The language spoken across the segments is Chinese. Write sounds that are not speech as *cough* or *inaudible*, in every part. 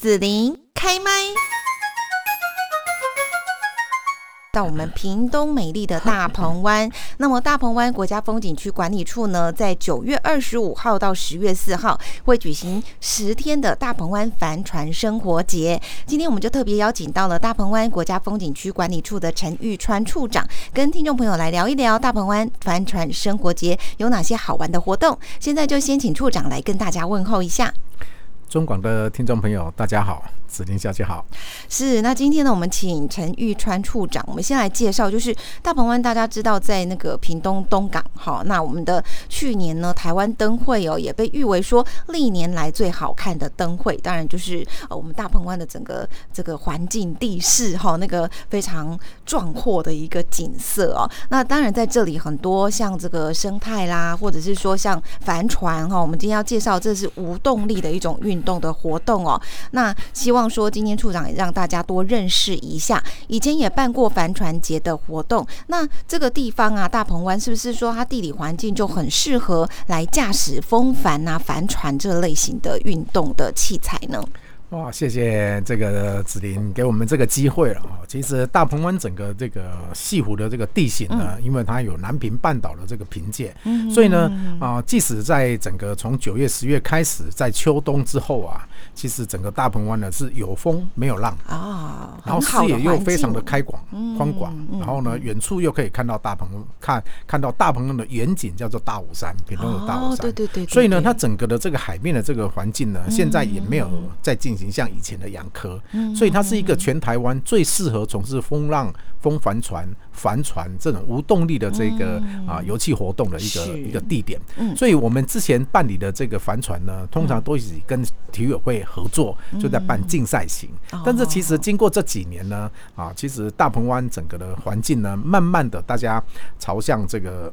紫琳开麦。到我们屏东美丽的大鹏湾，*laughs* 那么大鹏湾国家风景区管理处呢，在九月二十五号到十月四号会举行十天的大鹏湾帆船生活节。今天我们就特别邀请到了大鹏湾国家风景区管理处的陈玉川处长，跟听众朋友来聊一聊大鹏湾帆船生活节有哪些好玩的活动。现在就先请处长来跟大家问候一下。中广的听众朋友，大家好。子林小姐好，是那今天呢，我们请陈玉川处长，我们先来介绍，就是大鹏湾，大家知道在那个屏东东港，哈，那我们的去年呢，台湾灯会哦，也被誉为说历年来最好看的灯会，当然就是呃我们大鹏湾的整个这个环境地势哈，那个非常壮阔的一个景色哦，那当然在这里很多像这个生态啦，或者是说像帆船哈，我们今天要介绍这是无动力的一种运运动的活动哦，那希望。望说今天处长也让大家多认识一下，以前也办过帆船节的活动。那这个地方啊，大鹏湾是不是说它地理环境就很适合来驾驶风帆啊、帆船这类型的运动的器材呢？哇，谢谢这个子林给我们这个机会了啊！其实大鹏湾整个这个西湖的这个地形呢，因为它有南屏半岛的这个凭借，所以呢啊，即使在整个从九月、十月开始，在秋冬之后啊，其实整个大鹏湾呢是有风没有浪啊，然后视野又非常的开广宽广，然后呢远处又可以看到大鹏看看到大鹏湾的远景，叫做大武山，屏东的大武山，对对对，所以呢，它整个的这个海面的这个环境呢，现在也没有在进。像以前的杨科，所以它是一个全台湾最适合从事风浪、风帆船、帆船这种无动力的这个啊油气活动的一个一个地点。所以我们之前办理的这个帆船呢，通常都是跟体育会合作，就在办竞赛型。但是其实经过这几年呢，啊，其实大鹏湾整个的环境呢，慢慢的大家朝向这个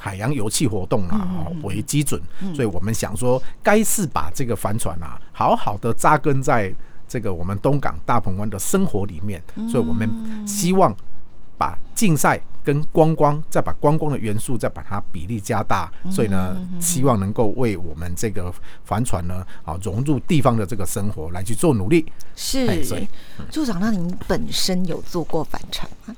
海洋油气活动啊为基准，所以我们想说，该是把这个帆船啊，好好的扎根。在这个我们东港大鹏湾的生活里面，所以我们希望把竞赛跟观光，再把观光的元素再把它比例加大，所以呢，希望能够为我们这个帆船呢啊融入地方的这个生活来去做努力。是，处长，那您本身有做过帆船吗？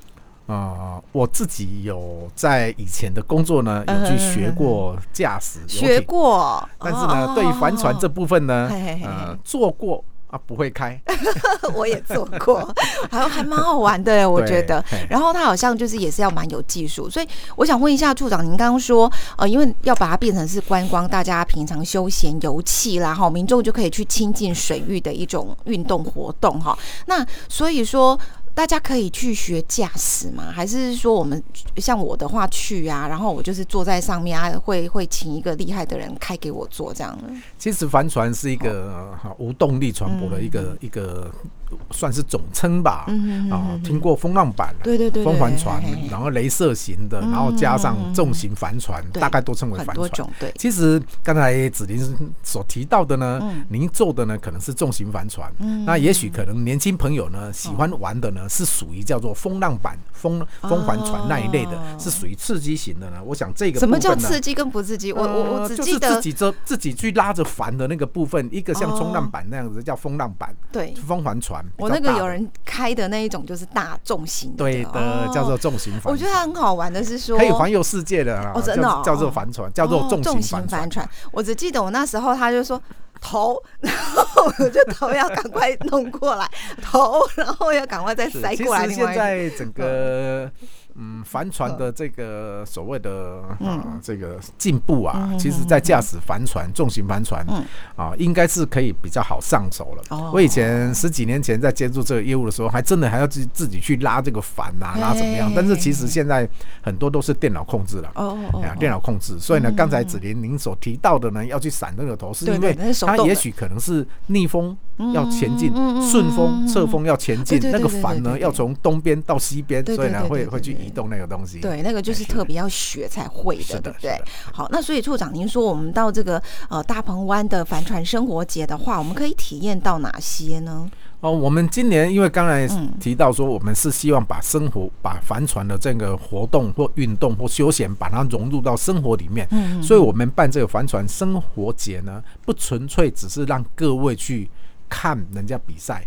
啊，我自己有在以前的工作呢，有去学过驾驶，学过，但是呢，对于帆船这部分呢，呃，做过。啊，不会开，*laughs* 我也做过，*laughs* 还还蛮好玩的，我觉得。然后它好像就是也是要蛮有技术，所以我想问一下处长，您刚刚说，呃，因为要把它变成是观光，大家平常休闲游憩啦，哈，民众就可以去亲近水域的一种运动活动，哈。那所以说。大家可以去学驾驶吗？还是说我们像我的话去啊，然后我就是坐在上面啊，会会请一个厉害的人开给我坐这样其实帆船是一个无动力船舶的一个一个。算是总称吧，啊，听过风浪板，对对对，风帆船，然后镭射型的，然后加上重型帆船，大概都称为帆船。对，其实刚才子林所提到的呢，您做的呢可能是重型帆船，那也许可能年轻朋友呢喜欢玩的呢是属于叫做风浪板、风风帆船那一类的，是属于刺激型的呢。我想这个什么叫刺激跟不刺激？我我我只记得自己这自己去拉着帆的那个部分，一个像冲浪板那样子叫风浪板，对，风帆船。我那个有人开的那一种就是大重型，对的，叫做重型帆。我觉得它很好玩的是说可以环游世界的哦，真的叫做帆船，叫做重型帆船。我只记得我那时候他就说头，*laughs* 然后我就头要赶快弄过来，头，然后要赶快再塞过来。其实现在整个。嗯，帆船的这个所谓的啊，这个进步啊，其实，在驾驶帆船、重型帆船啊，应该是可以比较好上手了。我以前十几年前在接触这个业务的时候，还真的还要自自己去拉这个帆啊，拉怎么样？但是其实现在很多都是电脑控制了。哦哦哦，电脑控制。所以呢，刚才子林您所提到的呢，要去闪那个头，是因为它也许可能是逆风要前进，顺风侧风要前进，那个帆呢要从东边到西边，所以呢会会去。移动那个东西，对，那个就是特别要学才会的，对不对？好，那所以处长，您说我们到这个呃大鹏湾的帆船生活节的话，我们可以体验到哪些呢？哦，我们今年因为刚才提到说，我们是希望把生活、把帆船的这个活动或运动或休闲，把它融入到生活里面，嗯所以我们办这个帆船生活节呢，不纯粹只是让各位去。看人家比赛。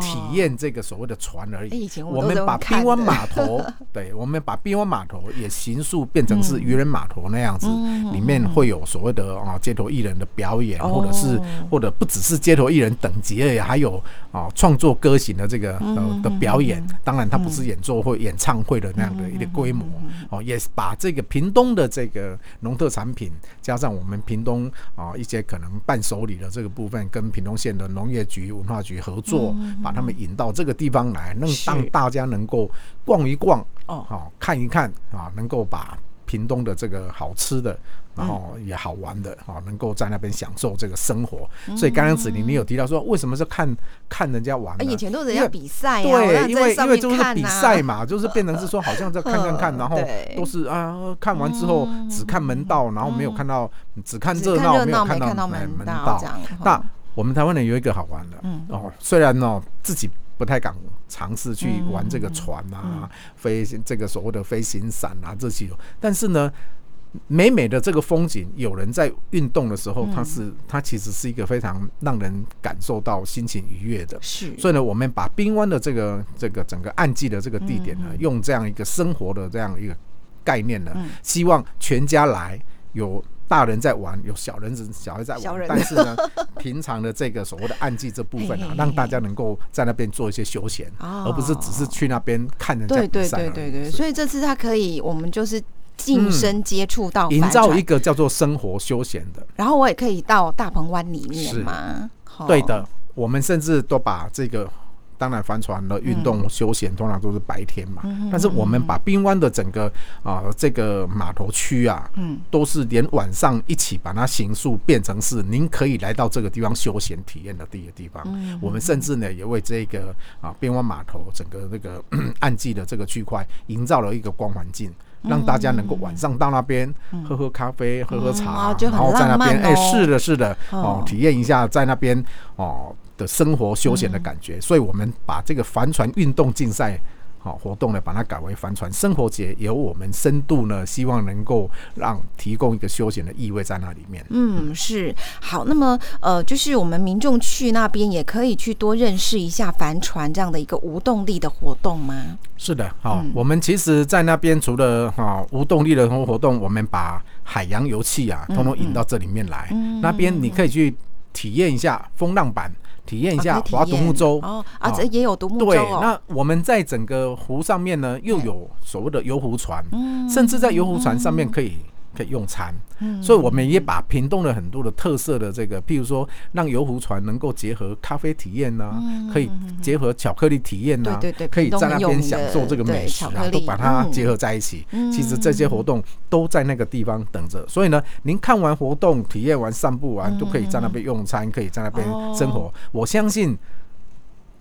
体验这个所谓的船而已。我们把滨湾码头，*laughs* 对，我们把滨湾码头也形塑变成是渔人码头那样子，里面会有所谓的啊街头艺人的表演，或者是或者不只是街头艺人等级而已，还有啊创作歌型的这个呃的表演。当然，它不是演奏会、演唱会的那样的一个规模哦，也把这个屏东的这个农特产品，加上我们屏东啊一些可能伴手礼的这个部分，跟屏东县的农业局、文化局合作。把他们引到这个地方来，能让大家能够逛一逛哦，好看一看啊，能够把屏东的这个好吃的，然后也好玩的啊，能够在那边享受这个生活。所以刚刚子玲你有提到说，为什么是看看人家玩？以前都是人家比赛，对，因为因为就是比赛嘛，*laughs* 就是变成是说好像在看看看，*laughs* 然后都是啊，看完之后只看门道，然后没有看到，只看热闹，没有看到门道。那我们台湾人有一个好玩的，哦，虽然哦自己不太敢尝试去玩这个船啊，飞这个所谓的飞行伞啊这些，但是呢，美美的这个风景，有人在运动的时候，它是它其实是一个非常让人感受到心情愉悦的。是，所以呢，我们把冰湾的这个这个整个暗季的这个地点呢，用这样一个生活的这样一个概念呢，希望全家来有。大人在玩，有小人子小孩在玩，但是呢，*laughs* 平常的这个所谓的暗记这部分啊，让大家能够在那边做一些休闲，而不是只是去那边看人家比赛。对对对对对，所以这次他可以，我们就是近身接触到，营造一个叫做生活休闲的。然后我也可以到大鹏湾里面吗？对的，我们甚至都把这个。当然，帆船的运动休闲通常都是白天嘛。但是我们把滨湾的整个啊这个码头区啊，嗯，都是连晚上一起把它形塑变成是您可以来到这个地方休闲体验的第一个地方。我们甚至呢也为这个啊滨湾码头整个那个 *clears throat* 暗季的这个区块营造了一个光环境，让大家能够晚上到那边喝喝咖啡、喝喝茶，然后在那边哎是的是的哦。体验一下在那边哦。的生活休闲的感觉，所以我们把这个帆船运动竞赛好活动呢，把它改为帆船生活节，由我们深度呢，希望能够让提供一个休闲的意味在那里面。嗯，是好。那么呃，就是我们民众去那边也可以去多认识一下帆船这样的一个无动力的活动吗？是的，好。我们其实，在那边除了哈无动力的活动，我们把海洋油气啊，通通引到这里面来。那边你可以去体验一下风浪板。体验一下划独木舟哦，啊，这也有独木舟对，那我们在整个湖上面呢，又有所谓的游湖船，甚至在游湖船上面可以。可以用餐，所以我们也把屏东的很多的特色的这个，譬如说让游湖船能够结合咖啡体验呐，可以结合巧克力体验呐，对对对，可以在那边享受这个美食啊，都把它结合在一起。其实这些活动都在那个地方等着，所以呢，您看完活动、体验完、散步完，都可以在那边用餐，可以在那边生活。我相信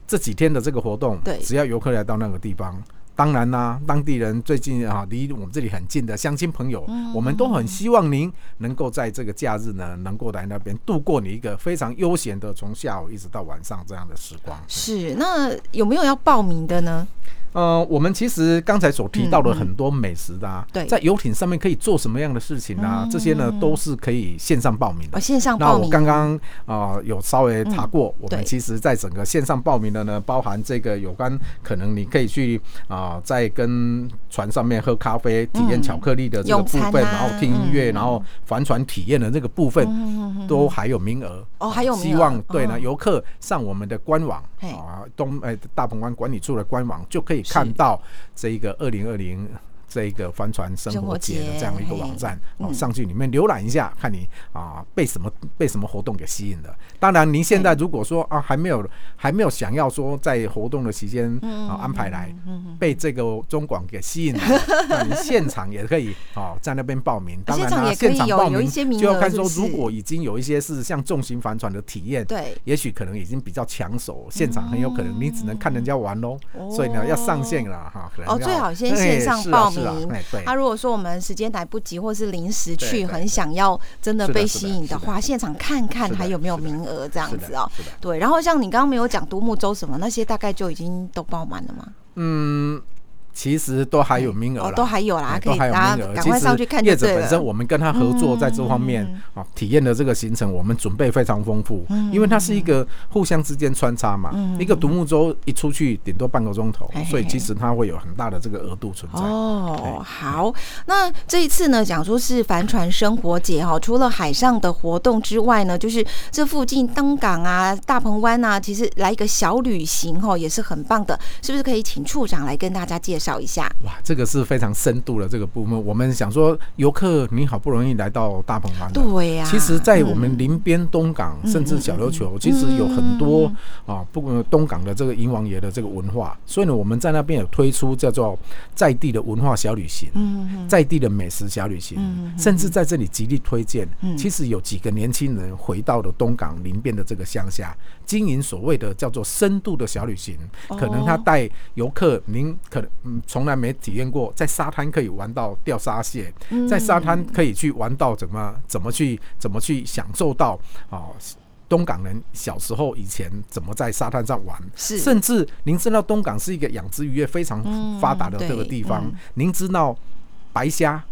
这几天的这个活动，只要游客来到那个地方。当然啦，当地人最近啊，离我们这里很近的乡亲朋友，我们都很希望您能够在这个假日呢，能够来那边度过你一个非常悠闲的从下午一直到晚上这样的时光。是，那有没有要报名的呢？呃，我们其实刚才所提到的很多美食的啊，在游艇上面可以做什么样的事情啊？这些呢都是可以线上报名的。线上报名。那我刚刚啊有稍微查过，我们其实在整个线上报名的呢，包含这个有关可能你可以去啊，在跟船上面喝咖啡、体验巧克力的这个部分，然后听音乐，然后帆船体验的那个部分，都还有名额。哦，还有希望对呢，游客上我们的官网啊，东哎大鹏湾管理处的官网就可以。看到这一个二零二零。这一个帆船生活节的这样一个网站哦，上去里面浏览一下，看你啊被什么被什么活动给吸引了。当然，您现在如果说啊还没有还没有想要说在活动的期间啊安排来被这个中广给吸引了，*laughs* 那你现场也可以哦在那边报名。当然啦，现场报名就要看说，如果已经有一些是像重型帆船的体验，对，也许可能已经比较抢手，现场很有可能你只能看人家玩喽。所以呢，要上线了哈，可能哦最好先线上报名。对，他如果说我们时间来不及，或是临时去，很想要真的被吸引的话，现场看看还有没有名额这样子哦。对，然后像你刚刚没有讲独木舟什么那些，大概就已经都爆满了吗？嗯。其实都还有名额哦，都还有啦，可以都还有大家名额。赶快上去看就业者。本身我们跟他合作，在这方面体验的这个行程，我们准备非常丰富，因为它是一个互相之间穿插嘛。一个独木舟一出去顶多半个钟头所以其实它会有很大的这个额度存在。哦，好，那这一次呢，讲说是帆船生活节哈，除了海上的活动之外呢，就是这附近登港啊、大鹏湾啊，其实来一个小旅行哈，也是很棒的，是不是可以请处长来跟大家介绍一下？哇，这个是非常深度的这个部分。我们想说，游客你好不容易来到大鹏湾，对呀、其实，在我们林边东港，嗯甚至小琉球，其实有很多啊，不管东港的这个银王爷的这个文化，所以呢，我们在那边有推出叫做在地的文化小旅行，嗯在地的美食小旅行，甚至在这里极力推荐。嗯其实有几个年轻人回到了东港林边的这个乡下，经营所谓的叫做深度的小旅行，哦可能他带游客，您可从来没体验过，在沙滩可以玩到钓沙蟹，嗯在沙滩可以去玩到怎么怎么去怎么去享受到啊。东港人小时候以前怎么在沙滩上玩？是甚至您知道东港是一个养殖渔业非常发达的嗯这个地方，您知道白虾，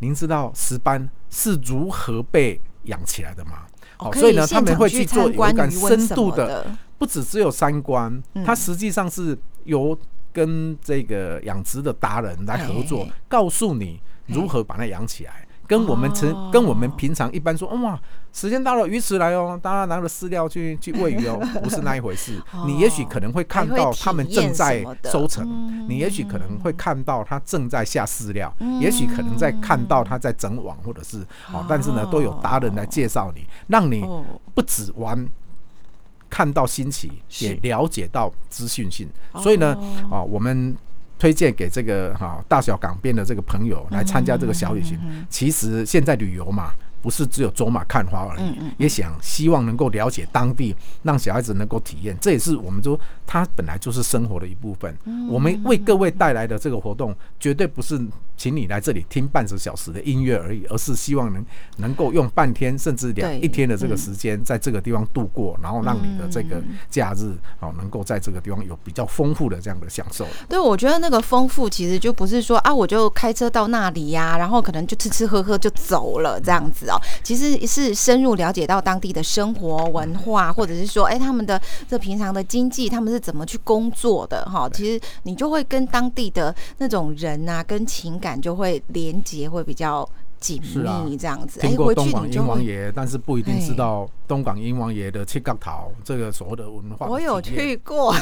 您知道石斑是如何被养起来的吗？哦可所以呢，他们会去做有参观一个渔温什深度的，不只只有三观，嗯它实际上是由跟这个养殖的达人来合作嘿，告诉你如何把它养起来。跟我们成跟我们平常一般说，哇，时间到了，鱼池来哦，大家拿着饲料去去喂鱼哦，*laughs* 不是那一回事。你也许可能会看到他们正在收成嗯，你也许可能会看到他正在下饲料，也许可能在看到他在整网或者是哦，但是呢，都有达人来介绍你，让你哦不止玩。看到新奇，也了解到资讯性，所以呢，啊，我们推荐给这个哈大小港边的这个朋友来参加这个小旅行。其实现在旅游嘛，不是只有走马看花而已，也想希望能够了解当地，让小孩子能够体验。这也是我们说，它本来就是生活的一部分。我们为各位带来的这个活动，绝对不是请你来这里听半个小时的音乐而已，而是希望能能够用半天甚至两一天的这个时间，在这个地方度过，然后让你的这个假日哦，能够在这个地方有比较丰富的这样的享受。对，我觉得那个丰富其实就不是说啊，我就开车到那里呀、然后可能就吃吃喝喝就走了这样子哦。其实是深入了解到当地的生活文化，或者是说，哎，他们的这平常的经济，他们是怎么去工作的哈。其实你就会跟当地的那种人啊，跟情感就会连接，会比较紧密这样子。哎，听过回东广鹰去你就会。王爷，但是不一定知道东港英王爷的七角桃这个所谓的文化的我有去过，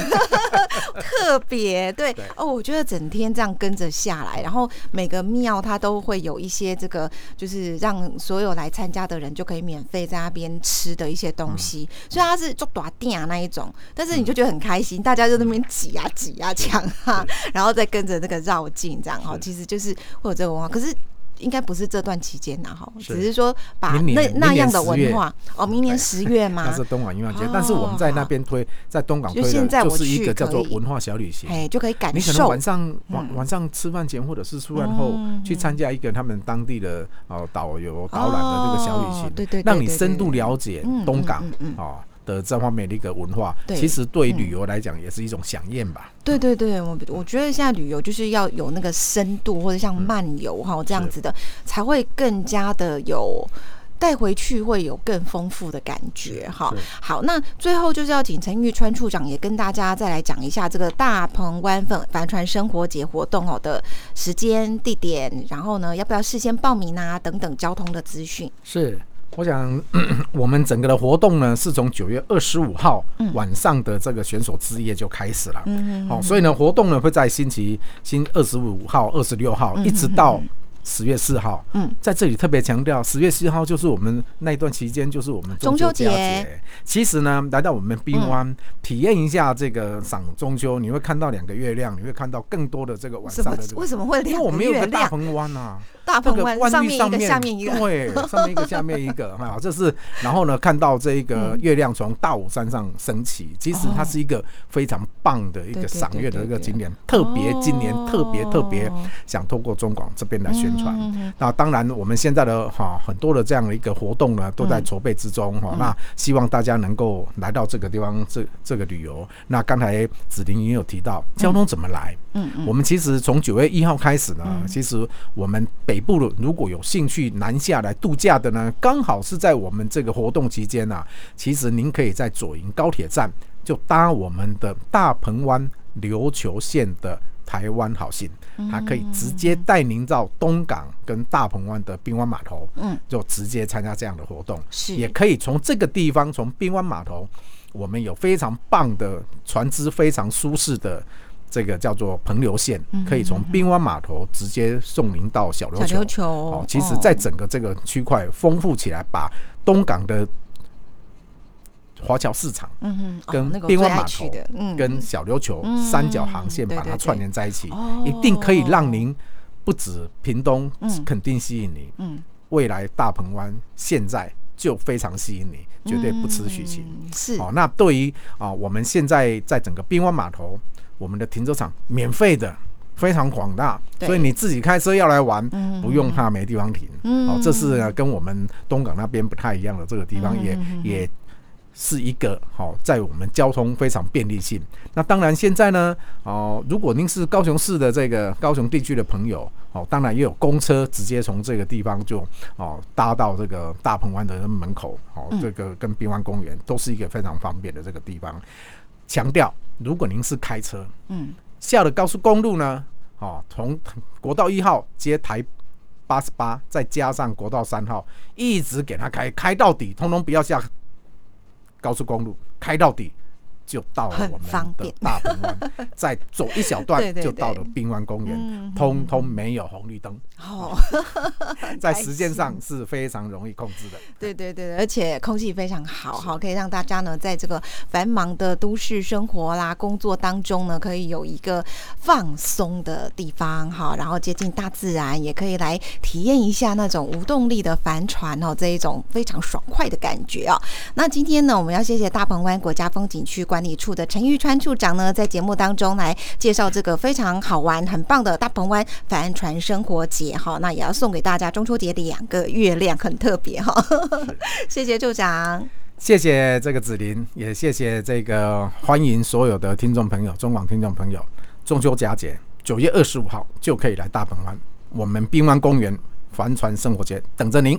*laughs* 特别对。对。哦，我觉得整天这样跟着下来，然后每个庙它都会有一些这个，就是让所有来参加的人就可以免费在那边吃的一些东西，虽然它是做短店啊那一种，但是你就觉得很开心，大家就在那边挤啊挤啊抢啊，然后再跟着那个绕境这样哈，其实就是会有这个文化，可是。应该不是这段期间呐，哈，只是说把那那样的明年10月。文化哦，明年十月嘛。*laughs* 那？是东港音乐节，但是我们在那边推，在东港就推的，就是一去个叫做文化小旅行。哎，就可以感你可能受晚上晚晚上吃饭前或者是吃饭后去参加一个他们当地的哦导游导览的这个小旅哦行，对对对让你深度了解嗯东港哦的这方面的一个文化。对其实对旅游来讲也是一种响应吧。对对对，我我觉得现在旅游就是要有那个深度，或者像嗯漫游哈、这样子的，才会更加的有。带回去会有更丰富的感觉哈。好，那最后就是要请陈玉川处长也跟大家再来讲一下这个大鹏湾粉帆船生活节活动哦的时间、地点，然后呢要不要事先报名啊等等交通的资讯。是，我想 *clears throat* 我们整个的活动呢，是从九月二十五号晚上的这个选手之夜就开始了。嗯好、所以呢，活动呢会在星期星二十五号、二十六号，一直到十月四号。嗯，在这里特别强调，十月四号就是我们那一段期间，就是我们中秋节节。其实呢，来到我们冰湾、体验一下这个赏中秋，你会看到两个月亮，你会看到更多的这个晚上的这？个为。什么会因为我们有个大？鹏湾啊，大鹏这个湾湾上面下面一个，对，上面一个下面一个 *laughs* 哈，这是然后呢，看到这一个月亮从大武山上升起，其实它是一个非常棒的一个赏月的一个景点，特别今年特别特别哦想透过中广这边来宣宣传。那当然，我们现在的哈很多的这样的一个活动呢，都在筹备之中哈。那希望大家能够来到这个地方，这这个旅游。那刚才子玲也有提到交通怎么来，嗯嗯，我们其实从九月一号开始呢，其实我们北部的如果有兴趣南下来度假的呢，刚好是在我们这个活动期间呢，其实您可以在左营高铁站就搭我们的大鹏湾琉球线的。台湾好信，它可以直接带您到东港跟大鹏湾的滨湾码头，嗯，就直接参加这样的活动。是，也可以从这个地方，从滨湾码头，我们有非常棒的船只，非常舒适的这个叫做彭流线，可以从滨湾码头直接送您到小琉球。哦，其实，在整个这个区块丰富起来，把东港的。华侨市场，嗯哼，跟滨湾码头，嗯，跟小琉球三角航线把它串联在一起，一定可以让您不止屏东，肯定吸引你，嗯，未来大鹏湾现在就非常吸引你，绝对不辞许情，是。哦。那对于啊，我们现在在整个滨湾码头，我们的停车场免费的，非常广大，所以你自己开车要来玩，不用怕没地方停，哦，这是跟我们东港那边不太一样的这个地方，也也。是一个好，在我们交通非常便利性。那当然，现在呢，哦，如果您是高雄市的这个高雄地区的朋友，哦，当然也有公车直接从这个地方就哦搭到这个大鹏湾的门口，哦，这个跟滨湾公园都是一个非常方便的这个地方。强调，如果您是开车，嗯，下了高速公路呢，哦，从国道一号接台八十八，再加上国道三号，一直给它开开到底，通通不要下。高速公路开到底。就到了我们的大鹏湾，再走一小段 *laughs* 就到了滨湾公园，通通没有红绿灯。哦，*laughs* 在时间上是非常容易控制的。对对对，而且空气非常好，好可以让大家呢在这个繁忙的都市生活啦、工作当中呢，可以有一个放松的地方，哈，然后接近大自然，也可以来体验一下那种无动力的帆船哦，这一种非常爽快的感觉哦。那今天呢，我们要谢谢大鹏湾国家风景区管。管理处的陈玉川处长呢，在节目当中来介绍这个非常好玩、很棒的大鹏湾帆船生活节哈，那也要送给大家中秋节两个月亮，很特别哈。*laughs* 谢谢处长，谢谢这个子林，也谢谢这个欢迎所有的听众朋友、中广听众朋友，中秋佳节九月二十五号就可以来大鹏湾，我们滨湾公园帆船生活节等着您。